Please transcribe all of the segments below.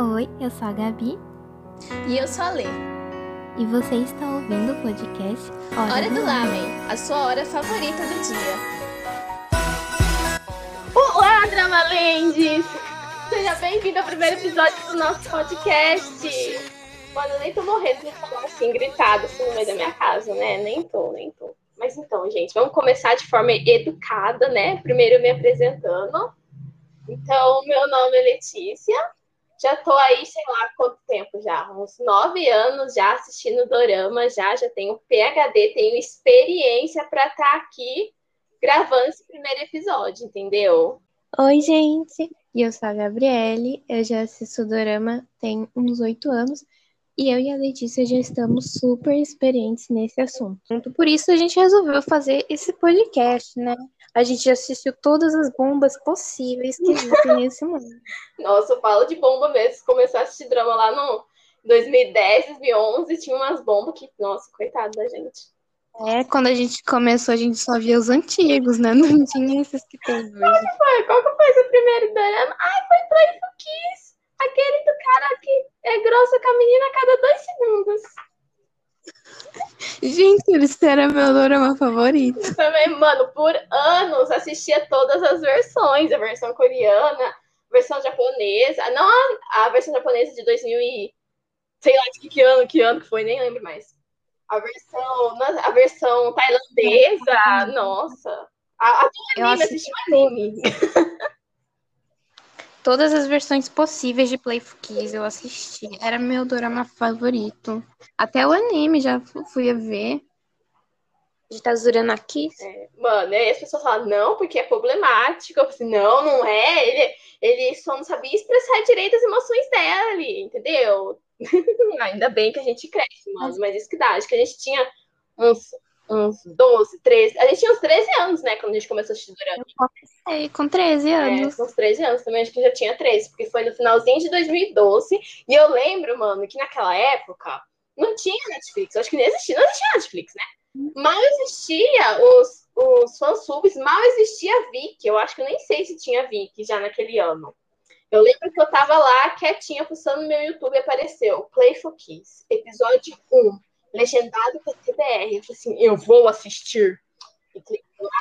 Oi, eu sou a Gabi. E eu sou a Lê. E você está ouvindo o podcast Hora, hora do, do Lamen, a sua hora favorita do dia. Olá, Dramalendes! Seja bem-vindo ao primeiro episódio do nosso podcast. Mano, eu nem tô morrendo de falar assim, gritado assim no meio da minha casa, né? Nem tô, nem tô. Mas então, gente, vamos começar de forma educada, né? Primeiro me apresentando. Então, meu nome é Letícia. Já tô aí, sei lá quanto tempo já, uns nove anos já assistindo Dorama, já, já tenho PHD, tenho experiência para estar tá aqui gravando esse primeiro episódio, entendeu? Oi, gente, eu sou a Gabriele, eu já assisto Dorama tem uns oito anos e eu e a Letícia já estamos super experientes nesse assunto. Por isso a gente resolveu fazer esse podcast, né? A gente já assistiu todas as bombas possíveis que existem nesse mundo. Nossa, eu falo de bomba mesmo. Começou a assistir drama lá no 2010, 2011, tinha umas bombas que, nossa, coitado da gente. É, quando a gente começou, a gente só via os antigos, né? Não tinha esses que tem hoje. Qual que foi? Qual que foi o primeiro drama? Ai, foi Playful Kiss. Aquele do cara que é grossa com a menina a cada dois segundos. Gente, esse era meu dorama favorito. Também, mano, por anos assistia todas as versões. A versão coreana, a versão japonesa. Não a, a versão japonesa de 2000 e... Sei lá de que ano, que ano que foi, nem lembro mais. A versão, a versão tailandesa, nossa. A, a do anime, assisti anime. Todas as versões possíveis de Playful Kiss eu assisti. Era meu drama favorito. Até o anime já fui a ver. De Tazurana Kiss. É, mano, aí as pessoas falam, não, porque é problemático. Eu falei, assim, não, não é. Ele, ele só não sabia expressar direito as emoções dele, entendeu? Ainda bem que a gente cresce, mano. Mas isso que dá. Acho que a gente tinha uns uns 12, 13. A gente tinha uns 13 anos, né? Quando a gente começou a assistir Dorama. Eu comecei com 13 anos. É, com uns 13 anos também, acho que já tinha 13, porque foi no finalzinho de 2012. E eu lembro, mano, que naquela época não tinha Netflix. Eu acho que nem existia, não existia Netflix, né? Mal existia os, os fansubs, mal existia a Viki. Eu acho que eu nem sei se tinha Viki já naquele ano. Eu lembro que eu tava lá quietinha, pulsando no meu YouTube e apareceu Playful Kiss, episódio 1 legendado com TBR. Eu falei assim, eu vou assistir.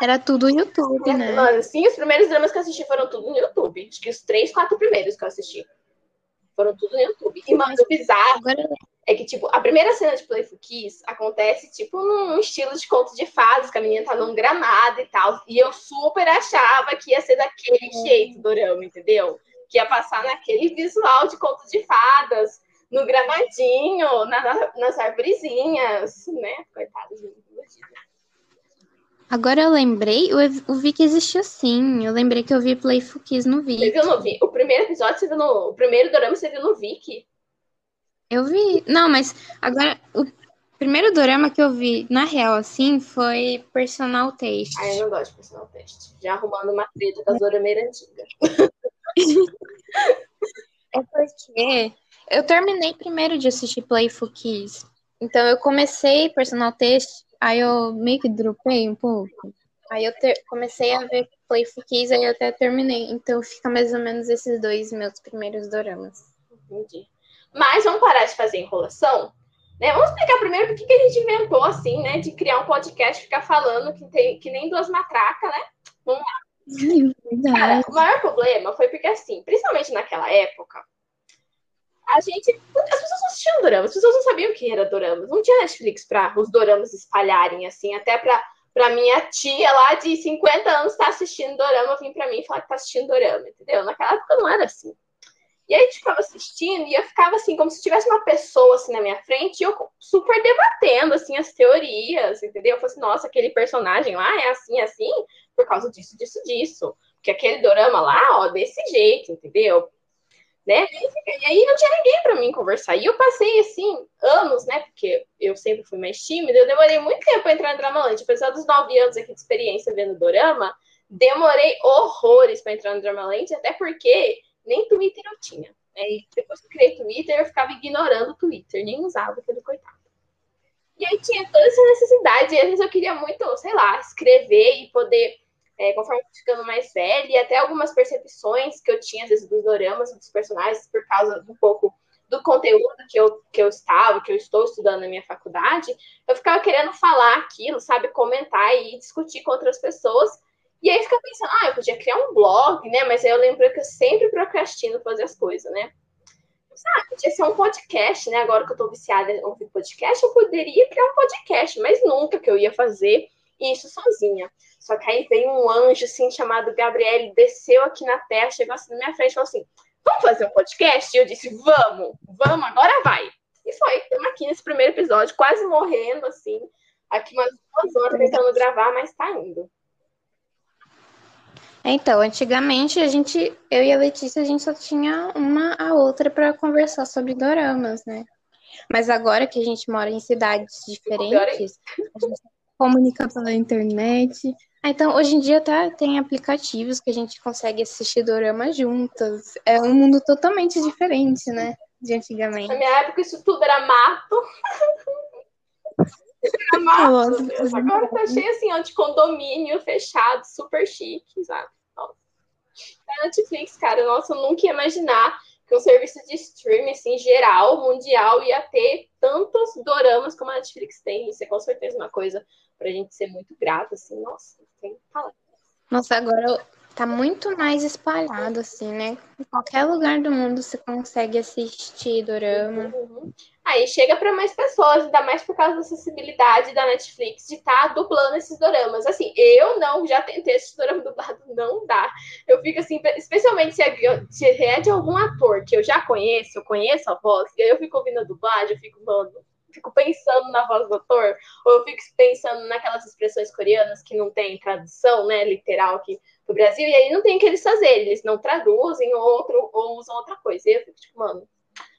Era tudo no YouTube, né? Mano, sim, os primeiros dramas que eu assisti foram tudo no YouTube. Acho que os três, quatro primeiros que eu assisti. Foram tudo no YouTube. E, mano, o bizarro é que, tipo, a primeira cena de Playful Kiss acontece, tipo, num estilo de conto de fadas, que a menina tá num gramado e tal. E eu super achava que ia ser daquele é. jeito, Dorama, entendeu? Que ia passar naquele visual de conto de fadas no gramadinho, na, nas arvorezinhas, né? Coitado de Agora eu lembrei, eu, eu vi que existia sim. Eu lembrei que eu vi Playful Kiss no Viki. Você viu no Viki? O primeiro episódio você viu no. O primeiro dorama você viu no Viki? Eu vi. Não, mas agora. O primeiro dorama que eu vi, na real, assim, foi Personal Taste. Ah, eu não gosto de Personal Taste. Já arrumando uma treta com a Zora Meira antiga. é porque eu terminei primeiro de assistir Playful Kiss. Então eu comecei Personal Test, aí eu meio que dropei um pouco. Aí eu ter, comecei a ver Playful Kiss, aí eu até terminei. Então fica mais ou menos esses dois meus primeiros doramas. Entendi. Mas vamos parar de fazer enrolação? Né? Vamos explicar primeiro por que a gente inventou assim, né? De criar um podcast e ficar falando que, tem, que nem duas matracas, né? Vamos lá. Cara, o maior problema foi porque, assim, principalmente naquela época, a gente. As pessoas não assistiam doramas, as pessoas não sabiam o que era doramas. Não tinha Netflix para os doramas espalharem, assim, até para pra minha tia lá de 50 anos tá assistindo dorama, vir pra mim e falar que tá assistindo dorama, entendeu? Naquela época não era assim. E aí a gente ficava assistindo e eu ficava assim, como se tivesse uma pessoa assim na minha frente e eu super debatendo assim as teorias, entendeu? Eu falei assim, nossa, aquele personagem lá é assim, assim, por causa disso, disso, disso. Porque aquele dorama lá, ó, desse jeito, entendeu? Né? E aí não tinha ninguém para mim conversar. E eu passei, assim, anos, né? Porque eu sempre fui mais tímida, eu demorei muito tempo para entrar no Dramalante. Apesar dos nove anos aqui de experiência vendo Dorama, demorei horrores para entrar no Dramalante, até porque nem Twitter eu tinha. Aí depois que eu criei Twitter, eu ficava ignorando o Twitter, nem usava aquele coitado. E aí tinha toda essa necessidade, e às vezes eu queria muito, sei lá, escrever e poder é, conforme ficando mais velha, e até algumas percepções que eu tinha, às vezes, dos doramas, dos personagens, por causa um pouco do conteúdo que eu, que eu estava, que eu estou estudando na minha faculdade, eu ficava querendo falar aquilo, sabe, comentar e discutir com outras pessoas. E aí fica pensando, ah, eu podia criar um blog, né? Mas aí eu lembro que eu sempre procrastino fazer as coisas, né? Ah, podia ser um podcast, né? Agora que eu tô viciada em ouvir podcast, eu poderia criar um podcast, mas nunca que eu ia fazer isso sozinha. Só que aí veio um anjo, assim, chamado Gabriel, desceu aqui na terra, chegou assim na minha frente e falou assim: Vamos fazer um podcast? E eu disse: Vamos, vamos, agora vai. E foi, estamos aqui nesse primeiro episódio, quase morrendo, assim, aqui umas duas horas tentando gravar, mas tá indo. Então, antigamente a gente, eu e a Letícia, a gente só tinha uma a outra para conversar sobre doramas, né? Mas agora que a gente mora em cidades diferentes, a gente comunica pela internet. Ah, então, hoje em dia tá, tem aplicativos que a gente consegue assistir dorama juntas. É um mundo totalmente diferente, né? De antigamente. Na minha época, isso tudo era mato. era mato. Agora tá cheio assim, ó, de condomínio fechado, super chique, sabe? Nossa. A Netflix, cara, nossa, eu nunca ia imaginar que um serviço de streaming, assim, geral, mundial, ia ter tantos doramas como a Netflix tem. Isso é com certeza uma coisa pra gente ser muito grato, assim, nossa, tem falar. Nossa, agora tá muito mais espalhado, assim, né? Em qualquer lugar do mundo você consegue assistir dorama. Uhum. Aí chega para mais pessoas, ainda mais por causa da acessibilidade da Netflix de estar tá dublando esses doramas. Assim, eu não, já tentei esse dorama dublado, não dá. Eu fico assim, especialmente se é, se é de algum ator que eu já conheço, eu conheço a voz, e aí eu fico ouvindo a dublagem, eu fico, mano, fico pensando na voz do ator, ou eu fico pensando naquelas expressões coreanas que não tem tradução, né, literal aqui do Brasil, e aí não tem o que eles fazerem, eles não traduzem outro, ou usam outra coisa. E eu fico tipo, mano,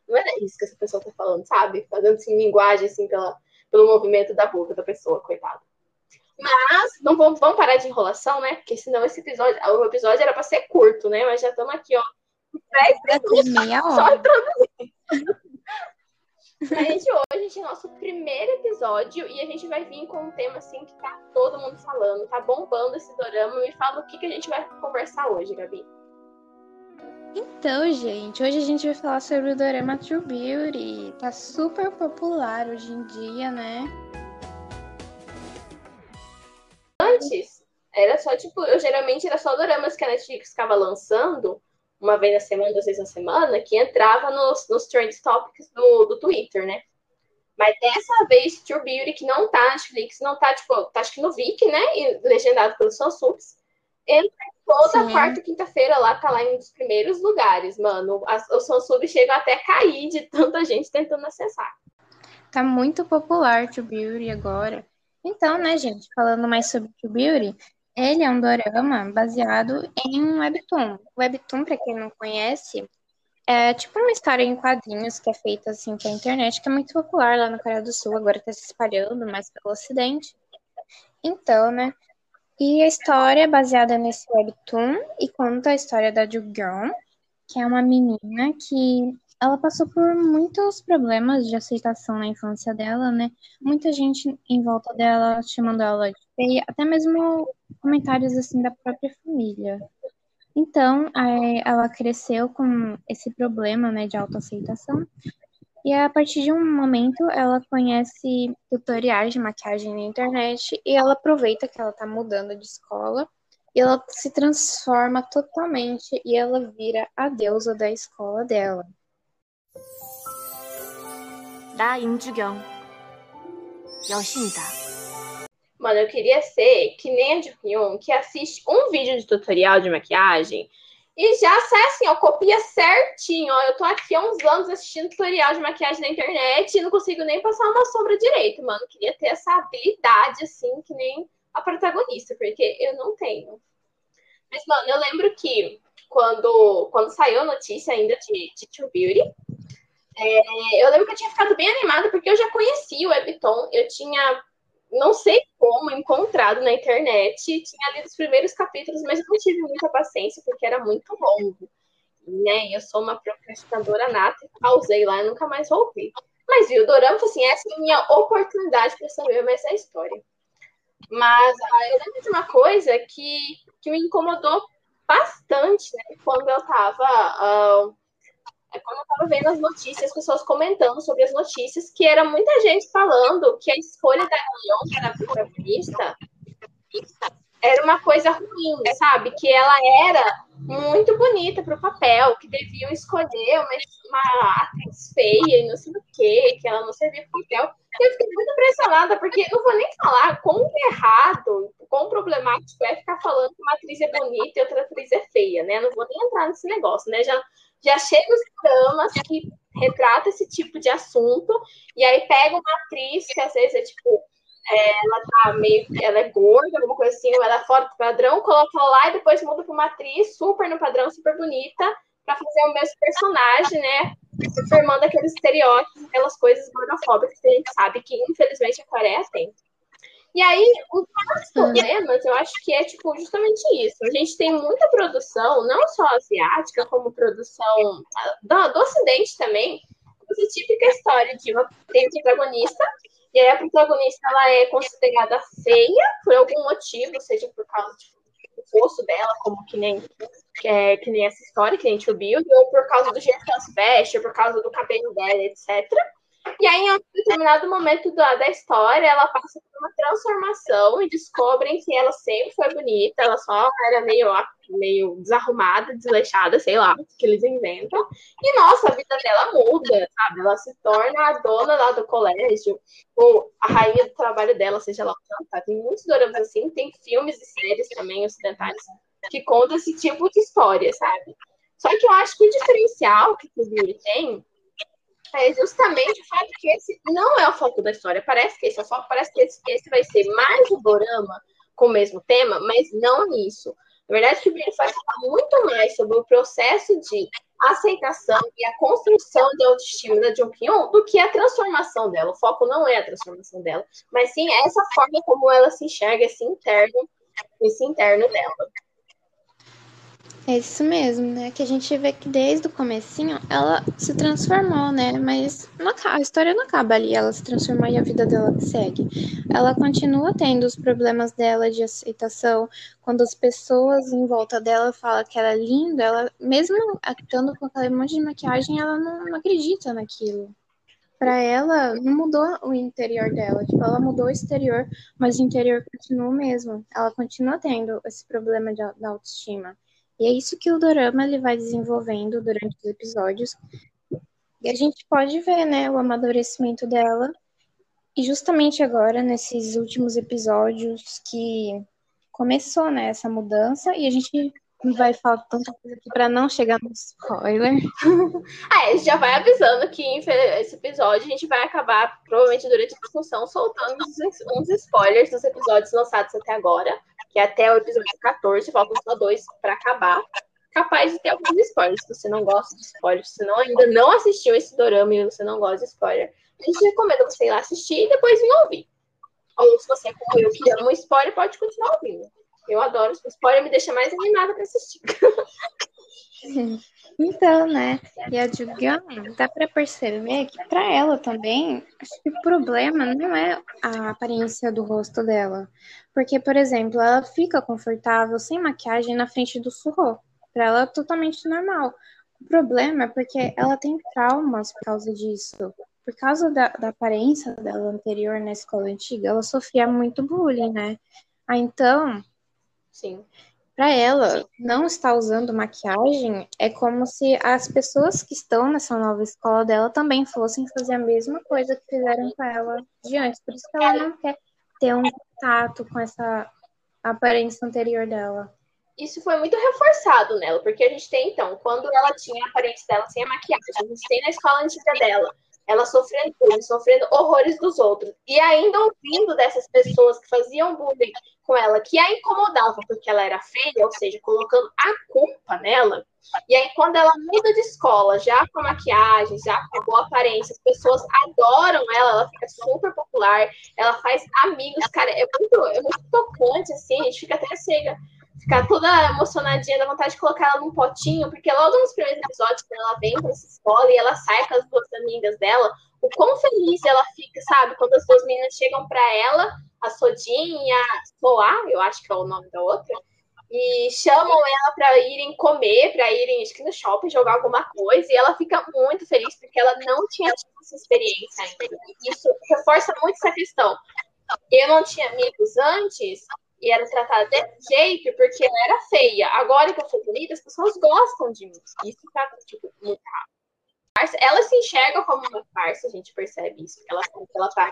não é isso que essa pessoa tá falando, sabe? Fazendo assim, linguagem assim pela, pelo movimento da boca da pessoa, coitada. Mas não vamos, vamos parar de enrolação, né? Porque senão esse episódio, o episódio era para ser curto, né? Mas já estamos aqui, ó. 10 minutos só introduzindo. A gente hoje, a gente é nosso primeiro episódio e a gente vai vir com um tema assim que tá todo mundo falando, tá bombando esse dorama. Me fala o que, que a gente vai conversar hoje, Gabi. Então, gente, hoje a gente vai falar sobre o dorama True Beauty. Tá super popular hoje em dia, né? Antes, era só tipo, eu geralmente era só doramas que a Netflix ficava lançando uma vez na semana, duas vezes na semana, que entrava nos, nos trend topics do, do Twitter, né? Mas dessa vez, True Beauty, que não tá na Netflix, não tá, tipo, tá acho que no Viki, né? E legendado pelos Samsungs, entra toda Sim. quarta e quinta-feira lá, tá lá em um dos primeiros lugares, mano. As, os Samsung chegam até a cair de tanta gente tentando acessar. Tá muito popular True Beauty agora. Então, né, gente, falando mais sobre True Beauty, ele é um dorama baseado em um webtoon. Webtoon, para quem não conhece, é tipo uma história em quadrinhos que é feita assim pela internet, que é muito popular lá na Coreia do Sul, agora está se espalhando mais pelo Ocidente. Então, né? E a história é baseada nesse webtoon e conta a história da Jugyeon, que é uma menina que ela passou por muitos problemas de aceitação na infância dela, né? Muita gente em volta dela chamando ela de feia, até mesmo comentários assim da própria família. Então, ela cresceu com esse problema né, de autoaceitação. E a partir de um momento, ela conhece tutoriais de maquiagem na internet e ela aproveita que ela está mudando de escola e ela se transforma totalmente e ela vira a deusa da escola dela. Da Yin Jugyong, Yoshida. Mano, eu queria ser que nem a Jupyong, que assiste um vídeo de tutorial de maquiagem e já sai assim, ó, copia certinho. Ó, eu tô aqui há uns anos assistindo tutorial de maquiagem na internet e não consigo nem passar uma sombra direito, mano. Queria ter essa habilidade, assim, que nem a protagonista, porque eu não tenho. Mas, mano, eu lembro que quando, quando saiu a notícia ainda de, de True Beauty, é, eu lembro que eu tinha ficado bem animada, porque eu já conhecia o Webton, eu tinha não sei como, encontrado na internet. Tinha lido os primeiros capítulos, mas não tive muita paciência, porque era muito longo. Né? Eu sou uma procrastinadora nata pausei lá e nunca mais voltei. Mas viu, Dorama, assim, essa é a minha oportunidade para saber mais a história. Mas ah, eu lembro de uma coisa que, que me incomodou bastante, né? Quando eu tava. Uh, quando eu tava vendo as notícias, as pessoas comentando sobre as notícias, que era muita gente falando que a escolha da Leon para protagonista era uma coisa ruim, sabe? Que ela era muito bonita para o papel, que deviam escolher uma, uma atriz feia e não sei o quê, que ela não servia para o papel. Eu fiquei muito impressionada, porque não vou nem falar quão errado, quão problemático é ficar falando que uma atriz é bonita e outra atriz é feia, né? Não vou nem entrar nesse negócio, né? Já, já chega os dramas que retrata esse tipo de assunto, e aí pega uma atriz que às vezes é tipo é, ela tá meio. Ela é gorda, alguma coisa assim, ela é fora do padrão, coloca lá e depois muda pra uma atriz super no padrão, super bonita, pra fazer o mesmo personagem, né? Formando aqueles estereótipos, aquelas coisas gordofóbicas que a gente sabe que, infelizmente, a Coreia tem. E aí, os problemas, eu acho que é, tipo, justamente isso. A gente tem muita produção, não só asiática, como produção do, do Ocidente também, essa típica história de uma, tem um protagonista e aí a protagonista ela é considerada feia por algum motivo, seja por causa do rosto dela, como que nem, é, que nem essa história que a gente ouviu, ou por causa do jeito que ela se veste, ou por causa do cabelo dela, etc. E aí, em um determinado momento da, da história, ela passa por uma transformação e descobrem que ela sempre foi bonita, ela só era meio, meio desarrumada, desleixada, sei lá, que eles inventam. E, nossa, a vida dela muda, sabe? Ela se torna a dona lá do colégio, ou a rainha do trabalho dela, seja lá o que Tem muitos doramas assim, tem filmes e séries também ocidentais que contam esse tipo de história, sabe? Só que eu acho que o diferencial que o Yuri tem é justamente o fato que esse não é o foco da história. Parece que esse é o foco, parece que esse, esse vai ser mais um dorama com o mesmo tema, mas não nisso. Na verdade, o Billy vai falar muito mais sobre o processo de aceitação e a construção de autoestima da Jung Kyun do que a transformação dela. O foco não é a transformação dela, mas sim essa forma como ela se enxerga, esse interno, esse interno dela. É isso mesmo, né? Que a gente vê que desde o comecinho ela se transformou, né? Mas não, a história não acaba ali, ela se transformou e a vida dela segue. Ela continua tendo os problemas dela de aceitação, quando as pessoas em volta dela falam que ela é linda, ela, mesmo estando com aquele monte de maquiagem, ela não, não acredita naquilo. Para ela, não mudou o interior dela. Tipo, ela mudou o exterior, mas o interior continua o mesmo. Ela continua tendo esse problema de, da autoestima. E é isso que o dorama ele vai desenvolvendo durante os episódios. E a gente pode ver, né, o amadurecimento dela. E justamente agora, nesses últimos episódios, que começou, né, essa mudança, e a gente vai falar tanta coisa aqui para não chegar no spoiler. ah, a gente já vai avisando que esse episódio a gente vai acabar, provavelmente durante a discussão, soltando uns spoilers dos episódios lançados até agora que até o episódio 14, faltam só dois para acabar. Capaz de ter alguns spoilers. Se você não gosta de spoilers, se não, ainda não assistiu esse dorama e você não gosta de spoiler, a gente recomenda você ir lá assistir e depois vir ouvir. Ou se você, como eu, que ama spoiler, pode continuar ouvindo. Eu adoro. Spoiler me deixa mais animada para assistir. Então, né? E a Juliana, dá para perceber que para ela também, acho que o problema não é a aparência do rosto dela. Porque, por exemplo, ela fica confortável sem maquiagem na frente do surro. Para ela é totalmente normal. O problema é porque ela tem traumas por causa disso. Por causa da, da aparência dela anterior na escola antiga, ela sofria muito bullying, né? Ah, então. Sim para ela, não estar usando maquiagem é como se as pessoas que estão nessa nova escola dela também fossem fazer a mesma coisa que fizeram com ela de antes. Por isso que ela não quer ter um contato com essa aparência anterior dela. Isso foi muito reforçado nela, porque a gente tem, então, quando ela tinha a aparência dela sem a maquiagem, a gente tem na escola antiga dela ela sofrendo sofrendo horrores dos outros. E ainda ouvindo dessas pessoas que faziam bullying com ela, que a incomodavam porque ela era feia, ou seja, colocando a culpa nela. E aí, quando ela muda de escola, já com maquiagem, já com a boa aparência, as pessoas adoram ela, ela fica super popular, ela faz amigos, cara, é muito, é muito tocante, assim, a gente fica até cega ficar toda emocionadinha, dá vontade de colocar ela num potinho, porque logo nos primeiros episódios, quando ela vem pra essa escola e ela sai com as duas amigas dela, o quão feliz ela fica, sabe? Quando as duas meninas chegam para ela, a Sodin e a Soa, eu acho que é o nome da outra, e chamam ela para irem comer, para irem acho que no shopping jogar alguma coisa, e ela fica muito feliz porque ela não tinha tido essa experiência ainda. Isso reforça muito essa questão. Eu não tinha amigos antes e era tratada desse jeito porque eu era feia. Agora que eu sou bonita, as pessoas gostam de mim. Isso tá tipo, muito rápido ela se enxerga como uma farsa, a gente percebe isso, ela, ela tá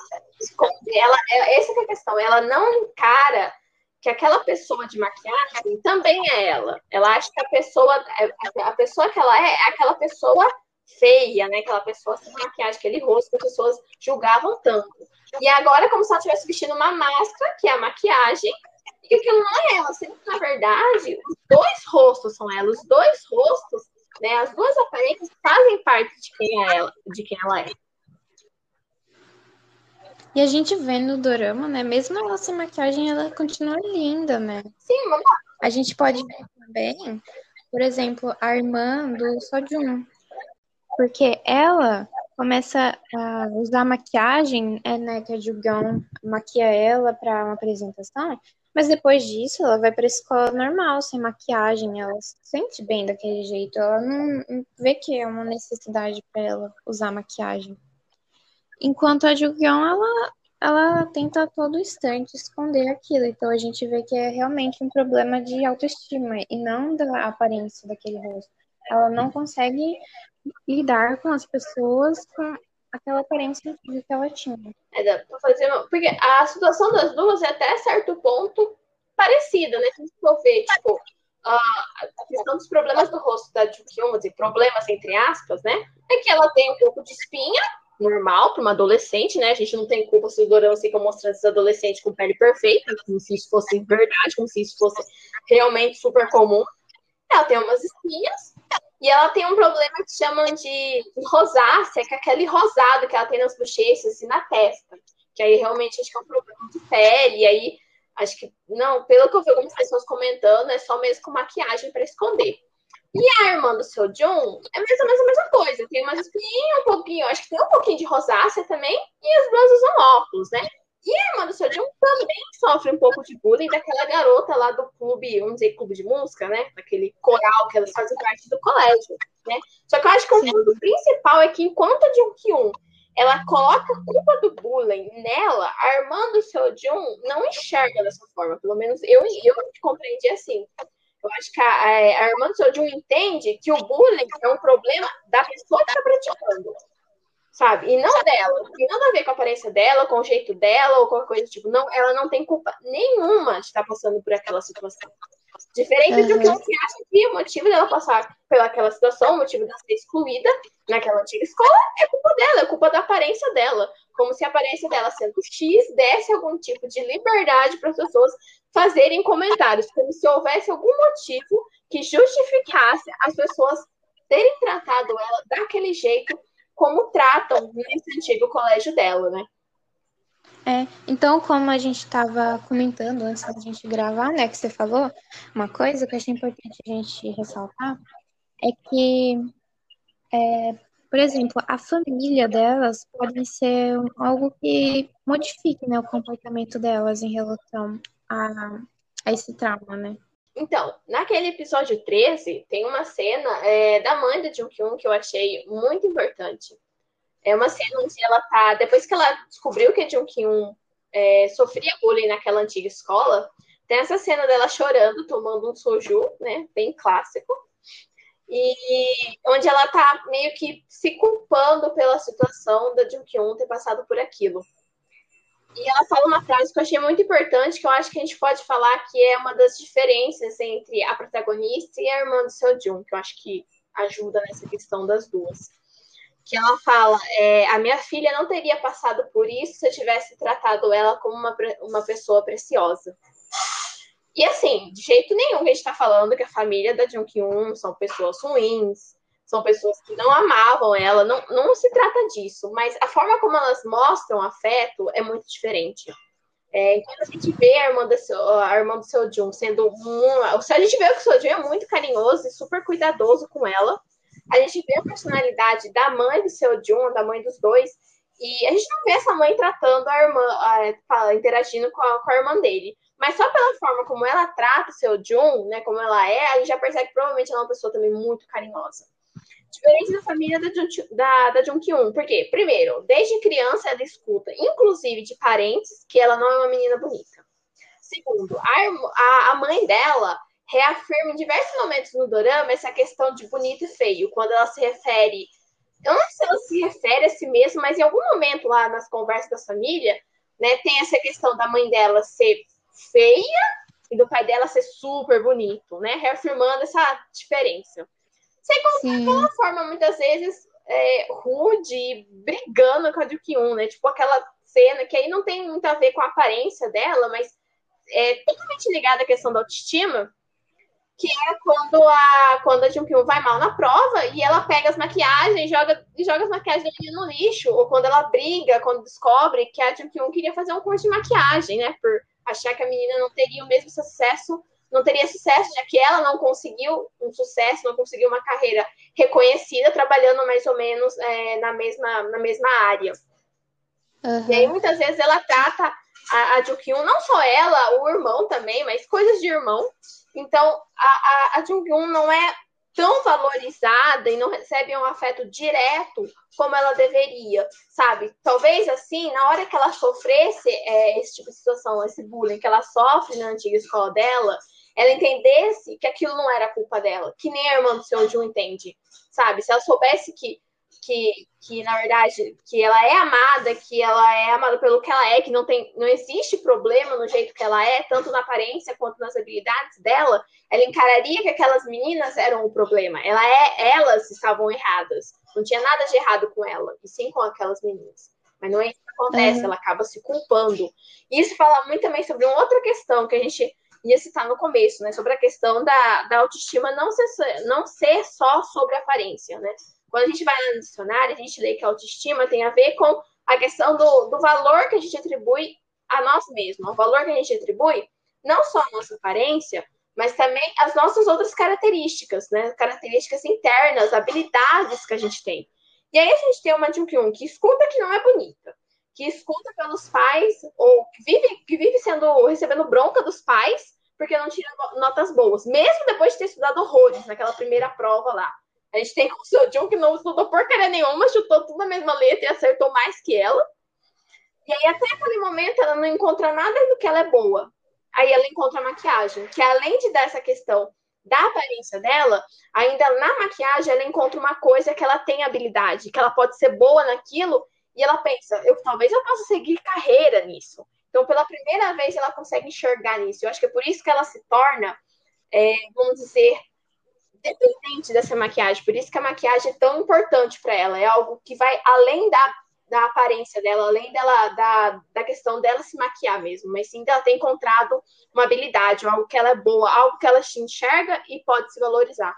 ela, essa é a questão, ela não encara que aquela pessoa de maquiagem também é ela. Ela acha que a pessoa, a pessoa que ela é, é aquela pessoa feia, né? Aquela pessoa sem maquiagem, aquele rosto que as pessoas julgavam tanto. E agora é como se ela estivesse vestindo uma máscara, que é a maquiagem, e aquilo não é ela. Sendo que, na verdade, os dois rostos são ela. Os dois rostos, né? As duas aparências fazem parte de quem é ela, de quem ela é. E a gente vê no dorama, né? Mesmo ela sem maquiagem, ela continua linda, né? Sim, vamos A gente pode ver também, por exemplo, a irmã do Sojun. Porque ela começa a usar maquiagem, é, né, que a Jugão maquia ela para uma apresentação, mas depois disso ela vai para escola normal, sem maquiagem, ela se sente bem daquele jeito, ela não, vê que é uma necessidade para ela usar maquiagem. Enquanto a Jugyeon, ela, ela tenta a todo instante esconder aquilo. Então a gente vê que é realmente um problema de autoestima e não da aparência daquele rosto. Ela não consegue lidar com as pessoas com aquela aparência que ela tinha. É, fazer porque a situação das duas é até certo ponto parecida, né? Se a for ver, tipo, a questão dos problemas do rosto da Jukyun, dizer, problemas entre aspas, né? É que ela tem um pouco de espinha, normal para uma adolescente, né? A gente não tem culpa se o Dorama fica mostrando esses adolescentes com pele perfeita, como se isso fosse verdade, como se isso fosse realmente super comum. Ela tem umas espinhas e ela tem um problema que chamam de rosácea, que é aquele rosado que ela tem nas bochechas e na testa. Que aí realmente acho que é um problema de pele. E aí acho que, não, pelo que eu vi algumas pessoas comentando, é só mesmo com maquiagem para esconder. E a irmã do seu John é mais ou menos a mesma coisa. Tem umas espinhas, um pouquinho, acho que tem um pouquinho de rosácea também, e as duas usam óculos, né? E a seu John também sofre um pouco de bullying daquela garota lá do clube, vamos dizer, clube de música, né? Daquele coral que elas fazem parte do colégio, né? Só que eu acho que o ponto principal é que enquanto a Jung ela coloca a culpa do bullying nela, a irmã do seu Jun não enxerga dessa forma. Pelo menos eu, eu compreendi assim. Eu acho que a, a irmã do Sojun entende que o bullying é um problema da pessoa que está praticando, sabe? E não dela. Não tem nada a ver com a aparência dela, com o jeito dela, ou qualquer coisa tipo. Não, ela não tem culpa nenhuma de estar passando por aquela situação. Diferente uhum. do que você acha que o motivo dela passar pelaquela situação, o motivo dela ser excluída naquela antiga escola, é culpa dela, é culpa da aparência dela. Como se a aparência dela sendo X desse algum tipo de liberdade para as pessoas fazerem comentários, como se houvesse algum motivo que justificasse as pessoas terem tratado ela daquele jeito como tratam nesse antigo colégio dela, né? É, então, como a gente estava comentando antes da gente gravar, né, que você falou, uma coisa que eu achei importante a gente ressaltar é que, é, por exemplo, a família delas pode ser algo que modifique né, o comportamento delas em relação a, a esse trauma, né? Então, naquele episódio 13, tem uma cena é, da mãe da Jung-kyun que eu achei muito importante. É uma cena onde ela tá. Depois que ela descobriu que a Jung-kyun é, sofria bullying naquela antiga escola, tem essa cena dela chorando, tomando um soju, né? Bem clássico. E onde ela tá meio que se culpando pela situação da Jung-kyun ter passado por aquilo. E ela fala uma frase que eu achei muito importante, que eu acho que a gente pode falar que é uma das diferenças entre a protagonista e a irmã do seu Jun, que eu acho que ajuda nessa questão das duas. Que ela fala: é, a minha filha não teria passado por isso se eu tivesse tratado ela como uma, uma pessoa preciosa. E assim, de jeito nenhum que a gente está falando que a família da Jung Kyun são pessoas ruins, são pessoas que não amavam ela, não, não se trata disso, mas a forma como elas mostram afeto é muito diferente. É, enquanto a gente vê a irmã, do seu, a irmã do seu Jun sendo um. Se a gente vê que o seu Jun é muito carinhoso e super cuidadoso com ela, a gente vê a personalidade da mãe do seu Jun, da mãe dos dois, E a gente não vê essa mãe tratando a irmã, a, interagindo com a, com a irmã dele. Mas só pela forma como ela trata o seu Jun, né, como ela é, a gente já percebe que provavelmente ela é uma pessoa também muito carinhosa. Diferente da família da, Jun, da, da. Por quê? Primeiro, desde criança ela escuta, inclusive de parentes, que ela não é uma menina bonita. Segundo, a, a, a mãe dela reafirma em diversos momentos no dorama essa questão de bonito e feio, quando ela se refere eu não sei se ela se refere a si mesma, mas em algum momento lá nas conversas da família, né, tem essa questão da mãe dela ser feia e do pai dela ser super bonito, né? Reafirmando essa diferença. Sem contar aquela forma, muitas vezes, é, rude, brigando com a Jukyun, né? Tipo aquela cena que aí não tem muito a ver com a aparência dela, mas é totalmente ligada à questão da autoestima, que é quando a, quando a Junkyun vai mal na prova e ela pega as maquiagens e joga, e joga as maquiagens no lixo, ou quando ela briga, quando descobre que a Junkyun queria fazer um curso de maquiagem, né, por achar que a menina não teria o mesmo sucesso, não teria sucesso, já que ela não conseguiu um sucesso, não conseguiu uma carreira reconhecida, trabalhando mais ou menos é, na, mesma, na mesma área. Uhum. E aí, muitas vezes, ela trata a, a Jukyun, não só ela, o irmão também, mas coisas de irmão, então, a, a, a Jung-un não é tão valorizada e não recebe um afeto direto como ela deveria, sabe? Talvez assim, na hora que ela sofresse é, esse tipo de situação, esse bullying que ela sofre na antiga escola dela, ela entendesse que aquilo não era culpa dela, que nem a irmã do seu Jun entende, sabe? Se ela soubesse que que, que na verdade que ela é amada, que ela é amada pelo que ela é, que não tem, não existe problema no jeito que ela é, tanto na aparência quanto nas habilidades dela, ela encararia que aquelas meninas eram o problema. Ela é, elas estavam erradas. Não tinha nada de errado com ela, e sim com aquelas meninas. Mas não é isso que acontece, uhum. ela acaba se culpando. E isso fala muito também sobre uma outra questão que a gente ia citar no começo, né? Sobre a questão da, da autoestima não ser, não ser só sobre aparência, né? Quando a gente vai no dicionário, a gente lê que a autoestima tem a ver com a questão do, do valor que a gente atribui a nós mesmos, o valor que a gente atribui não só a nossa aparência, mas também as nossas outras características, né? Características internas, habilidades que a gente tem. E aí a gente tem uma Junkyun que escuta que não é bonita, que escuta pelos pais, ou que vive, que vive sendo recebendo bronca dos pais porque não tira notas boas, mesmo depois de ter estudado horrores naquela primeira prova lá. A gente tem o seu Jun que não estudou porcaria nenhuma, chutou tudo na mesma letra e acertou mais que ela. E aí, até aquele momento, ela não encontra nada do que ela é boa. Aí ela encontra a maquiagem, que além de dar essa questão da aparência dela, ainda na maquiagem ela encontra uma coisa que ela tem habilidade, que ela pode ser boa naquilo, e ela pensa, eu talvez eu possa seguir carreira nisso. Então, pela primeira vez, ela consegue enxergar nisso. Eu acho que é por isso que ela se torna, é, vamos dizer, dependente dessa maquiagem. Por isso que a maquiagem é tão importante para ela. É algo que vai além da, da aparência dela, além dela da, da questão dela se maquiar mesmo, mas sim dela ter encontrado uma habilidade, algo que ela é boa, algo que ela se enxerga e pode se valorizar.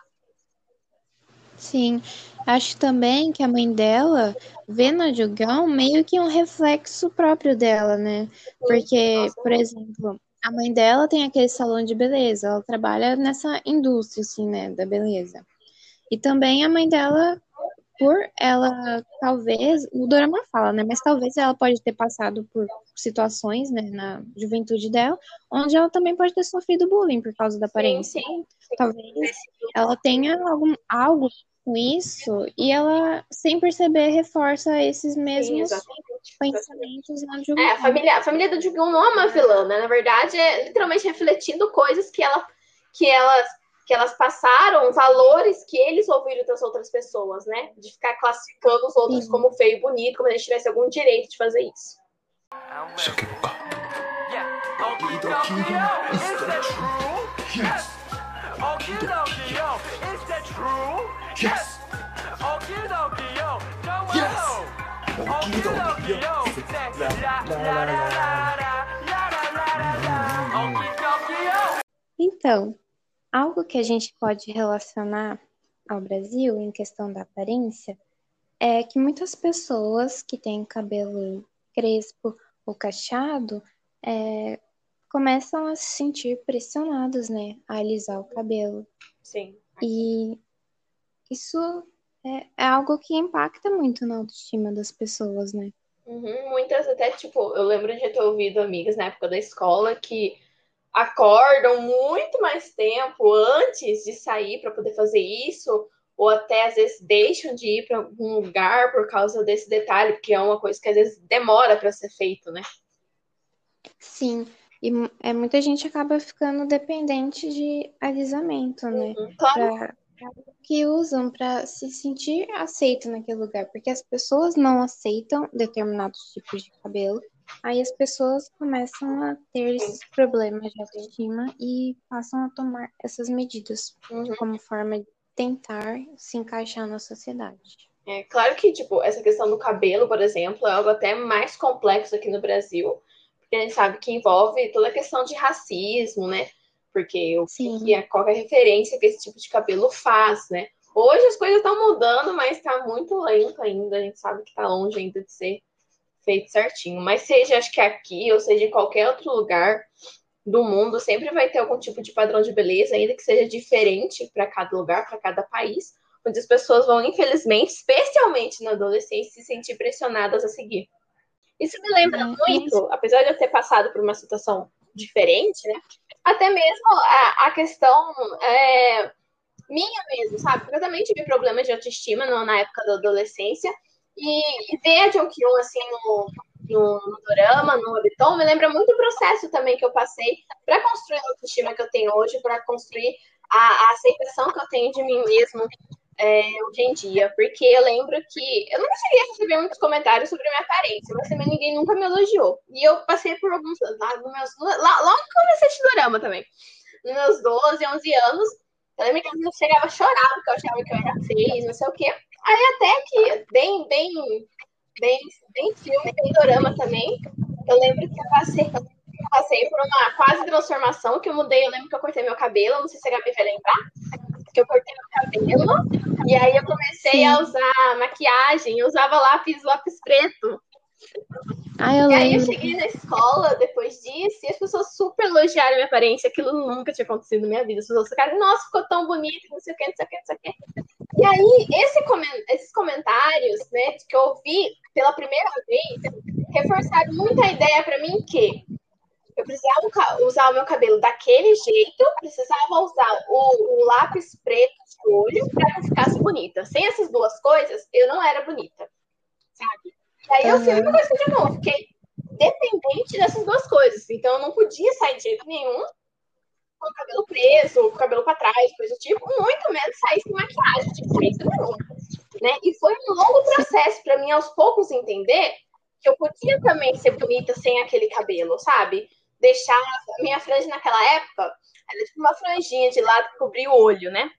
Sim, acho também que a mãe dela vê na Jugão meio que um reflexo próprio dela, né? Porque, por exemplo, a mãe dela tem aquele salão de beleza, ela trabalha nessa indústria, assim, né, da beleza. E também a mãe dela, por ela, talvez, o Dorama fala, né, mas talvez ela pode ter passado por situações, né, na juventude dela, onde ela também pode ter sofrido bullying por causa da aparência. Sim, sim. Talvez ela tenha algum, algo isso e ela, sem perceber, reforça esses mesmos Sim, pensamentos na Jugun. É, a família, a família do Jugun não é uma vilã, né? Na verdade, é literalmente refletindo coisas que, ela, que, elas, que elas passaram, valores que eles ouviram das outras pessoas, né? De ficar classificando os outros Sim. como feio e bonito, como se eles tivessem algum direito de fazer isso. Yes! Yes! Então, algo que a gente pode relacionar ao Brasil em questão da aparência é que muitas pessoas que têm cabelo crespo ou cacheado é, começam a se sentir pressionadas, né, a alisar o cabelo. Sim. E isso é, é algo que impacta muito na autoestima das pessoas, né? Uhum, muitas até, tipo, eu lembro de ter ouvido amigas na época da escola que acordam muito mais tempo antes de sair para poder fazer isso, ou até às vezes deixam de ir para algum lugar por causa desse detalhe, porque é uma coisa que às vezes demora para ser feito, né? Sim, e é, muita gente acaba ficando dependente de alisamento, né? Uhum, claro. Que usam para se sentir aceito naquele lugar, porque as pessoas não aceitam determinados tipos de cabelo Aí as pessoas começam a ter esses problemas de autoestima e passam a tomar essas medidas uhum. como forma de tentar se encaixar na sociedade. É claro que, tipo, essa questão do cabelo, por exemplo, é algo até mais complexo aqui no Brasil, porque a gente sabe que envolve toda a questão de racismo, né? Porque o Sim. que é qualquer referência que esse tipo de cabelo faz, né? Hoje as coisas estão mudando, mas está muito lento ainda. A gente sabe que está longe ainda de ser feito certinho. Mas seja, acho que aqui, ou seja, em qualquer outro lugar do mundo, sempre vai ter algum tipo de padrão de beleza, ainda que seja diferente para cada lugar, para cada país, onde as pessoas vão, infelizmente, especialmente na adolescência, se sentir pressionadas a seguir. Isso me lembra muito, apesar de eu ter passado por uma situação diferente, né? Até mesmo a, a questão é, minha mesmo, sabe? Eu também tive problemas de autoestima na época da adolescência. E, e ver a Jungkyun, assim, no, no, no Dorama, no Webtoon, me lembra muito o processo também que eu passei para construir a autoestima que eu tenho hoje, para construir a, a, aceitação que eu tenho de mim mesmo é, hoje em dia. Porque eu lembro que eu nunca cheguei a receber muitos comentários sobre a minha aparência, mas também ninguém nunca me elogiou. E eu passei por alguns. Lá, no meus, lá, logo que eu comecei a assistir Dorama também. Nos meus 12, 11 anos, eu lembro que eu chegava a chorar porque eu achava que eu era feia, não sei o quê. Aí até que bem, bem, bem, bem filme, bem dorama também. Eu lembro que eu passei, eu passei por uma quase transformação que eu mudei. Eu lembro que eu cortei meu cabelo, não sei se a Gabi vai lembrar. Que eu cortei meu cabelo. E aí eu comecei Sim. a usar maquiagem, eu usava lápis, lápis preto. Eu e aí eu cheguei na escola depois disso e as pessoas super elogiaram minha aparência. Aquilo nunca tinha acontecido na minha vida. As pessoas ficaram, nossa, ficou tão bonito, não sei o que, não sei o que, não sei o que. E aí, esse, esses comentários, né, que eu ouvi pela primeira vez, reforçaram muito a ideia para mim que eu precisava usar o meu cabelo daquele jeito, precisava usar o, o lápis preto de olho para que eu ficasse bonita. Sem essas duas coisas, eu não era bonita, sabe? E aí eu uhum. uma coisa de novo, fiquei dependente dessas duas coisas. Então eu não podia sair de jeito nenhum com o cabelo preso, com o cabelo para trás, coisa do tipo, muito menos sair sem maquiagem, de jeito nenhum. Né? E foi um longo processo para mim, aos poucos, entender que eu podia também ser bonita sem aquele cabelo, sabe? Deixar a minha franja naquela época, era tipo uma franjinha de lado que cobria o olho, né?